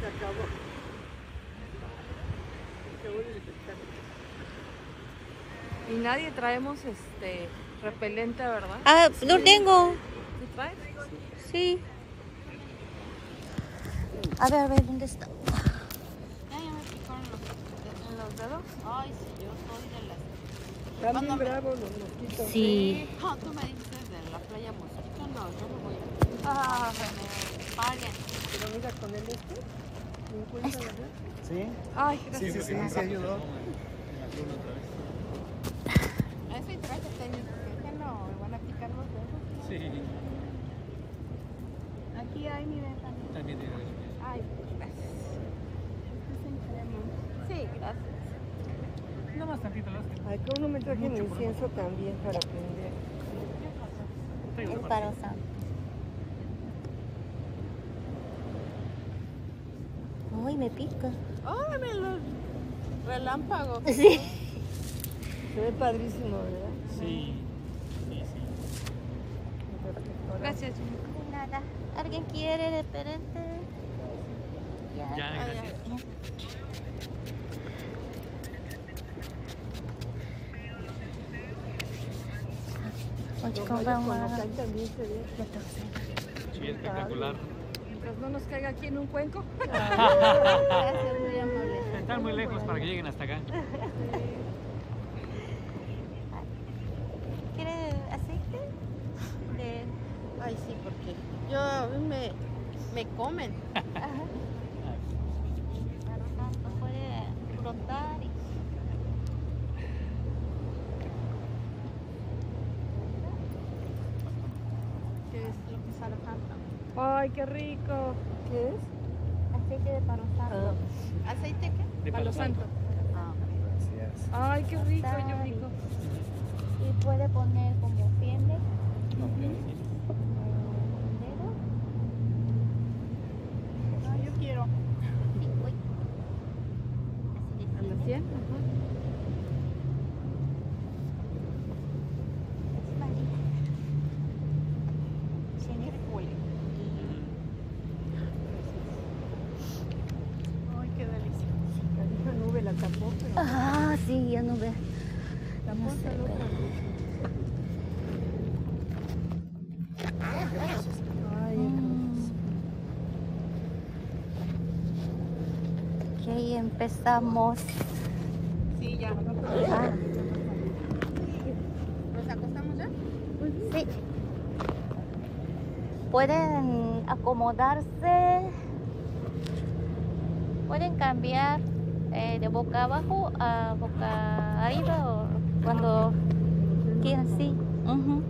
Se acabó. Se acabó el espectáculo. Y nadie traemos este repelente, ¿verdad? Ah, lo tengo. ¿Tú traes? Sí. A ver, a ver, ¿dónde está? Ya, ya me picaron los, en los dedos. Ay, sí, yo soy de las... Están bien me- bravos los mosquitos. Sí. No, tú me dices de la playa Mosquito, no, yo no voy a... Ah, me paguen. Mira, con el este, 50, ¿verdad? Sí, Ay, sí, gracias. sí, sí, sí ayudó. Eso y traje tenis, que no, me van a picar los dedos. Sí, Aquí hay mi ventana. también tiene Ay, gracias. Este en. Sí, gracias. Nada más tantito hacen. Ay, que uno me traje mi incienso también para prender. El Uy, me pica. Órale, los relámpagos. Sí. Se ve padrísimo, ¿verdad? Sí, sí, sí. Gracias, nada. ¿Alguien quiere repelente? Ya. Ya, gracias. Oye, también se ve. Sí, espectacular. Mientras no nos caiga aquí en un cuenco. Gracias, muy amable. Están muy lejos para que lleguen hasta acá. ¿Quiere aceite? De... Ay, sí, porque yo a mí me, me comen. Ajá. Puede frotar y... Que es lo que sale tanto. Ay, qué rico. ¿Qué es? Aceite de paro santo. ¿Aceite qué? De Palo santo. Ah, Gracias. Ay, qué rico, yo rico. Y puede poner como piende. Ok. dedo. ah, yo quiero. Sí, uy. Así ¿A de las 100? Ay, qué delicia. La misma nube la tapó, pero Ah, sí, ya no ve. No sé, otro. Ay, Ok, empezamos. Sí, ya. Ah, ¿Nos acostamos ya? sí. Pueden acomodarse. Pueden cambiar eh, de boca abajo a boca arriba o cuando quieran, sí. Ujú.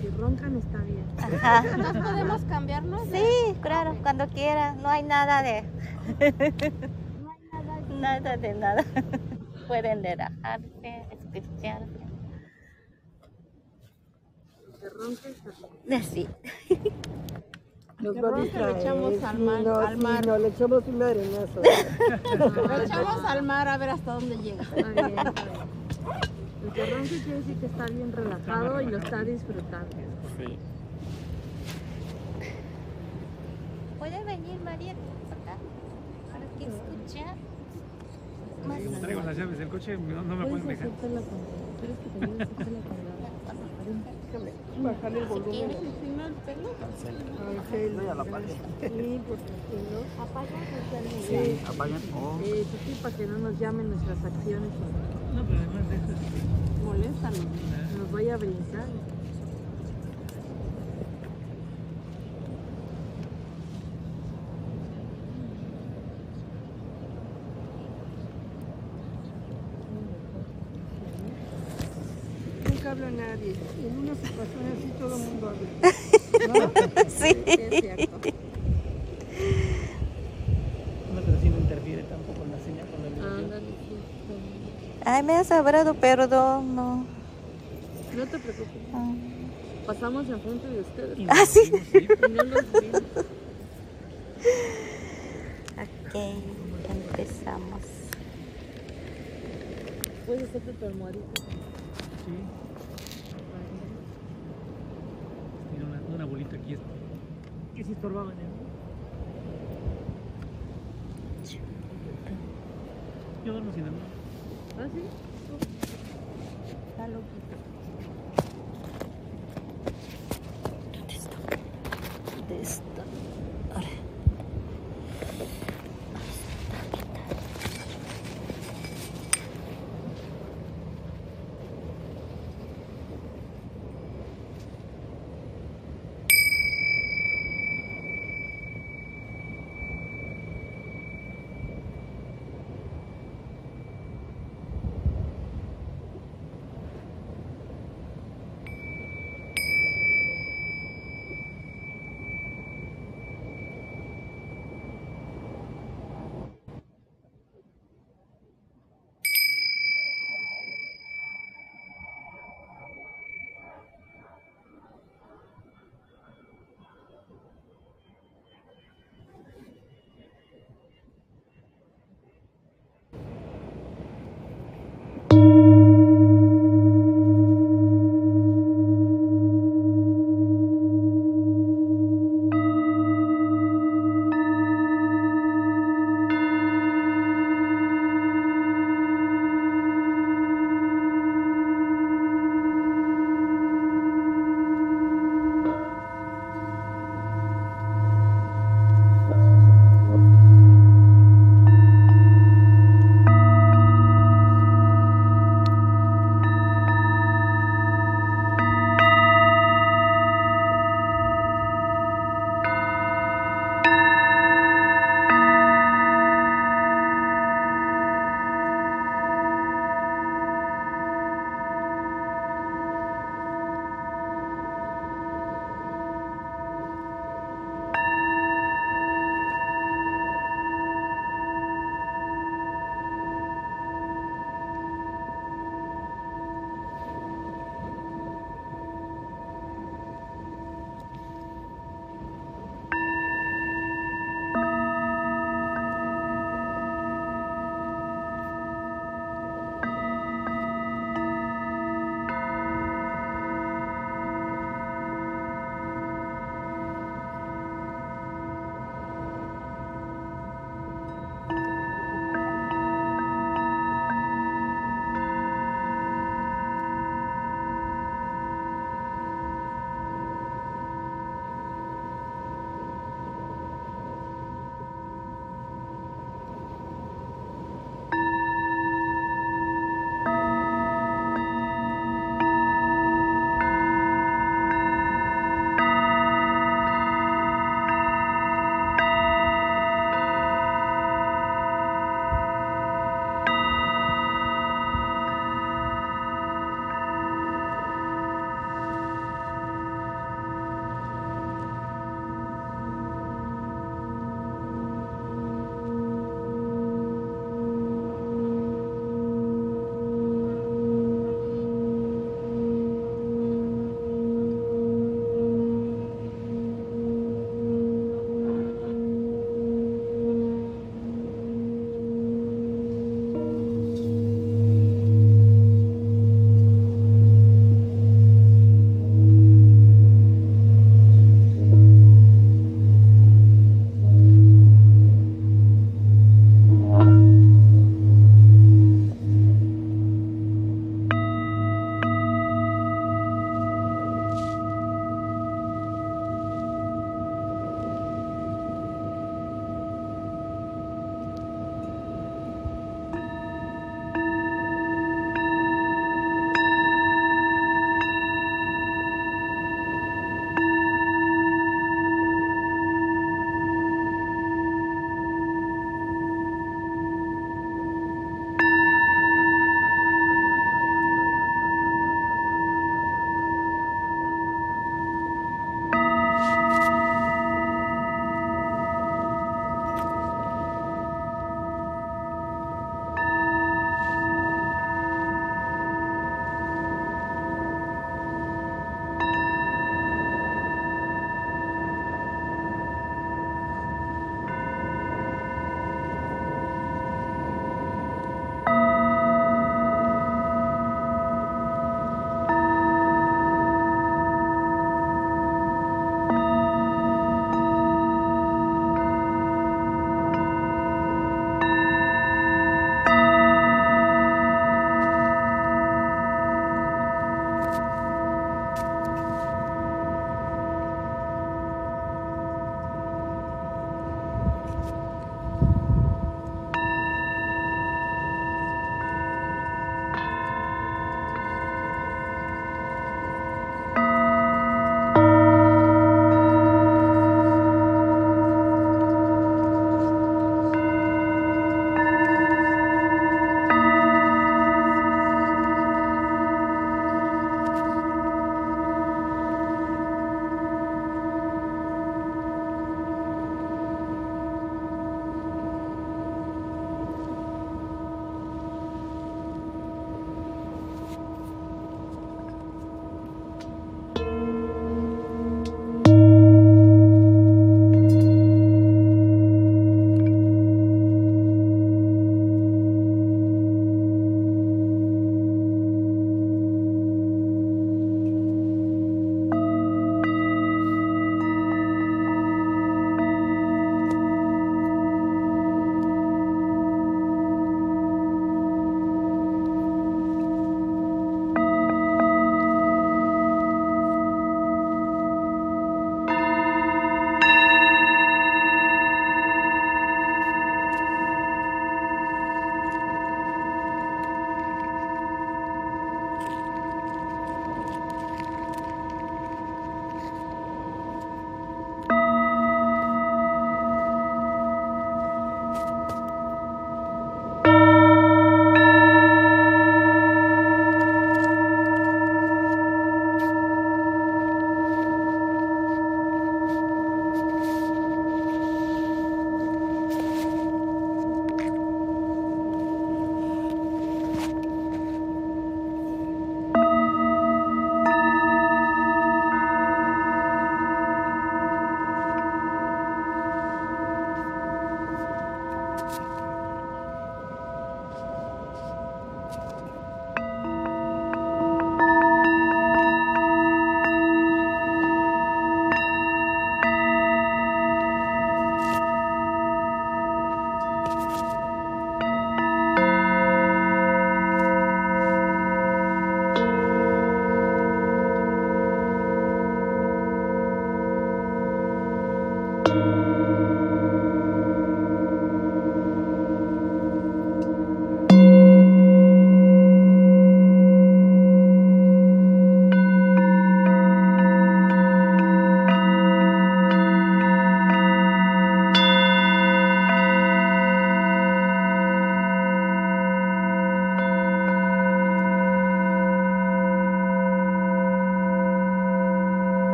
Si roncan está bien. Ajá. ¿Nos podemos cambiarnos? Sí, claro, cuando quiera. No hay nada de. nada de nada. Pueden relajarse, escucharse. Ronca está bien. Sí. Nos Que va a lo echamos al sí, mar- no, al sí, mar. no, le echamos un arenazo. Lo echamos al mar a ver hasta dónde llega. Está bien, está bien. El quiere decir que está bien relajado y lo está disfrutando. Sí. ¿Puede venir María acá para que escuche más? Traigo las llaves del coche, no, no me pueden dejar. ¿Quieres que te la? Déjame bajarle el volumen. quiere. Si no, el pelo. Ángel, sí, porque si no... Apaga Sí, ¿Apagan? Oh. Eh, pues sí, para que no nos llamen nuestras acciones No, pero además de eso, Moléstanos. nos vaya a brincar. Habla nadie. Y en una situación así todo el mundo habla. Sí. Es cierto. no, pero sí no interfiere tampoco en la señal con la luz. Ay, me has hablado, perdón, no. No te preocupes. Ah. Pasamos enfrente de ustedes. Ah, sí. Y no los vimos. Ok, empezamos. Puedes hacerte tu almohadita. Sí. y, que se estorbaban ¿eh? en él. Yo duermo sin andar. ¿Ah, sí?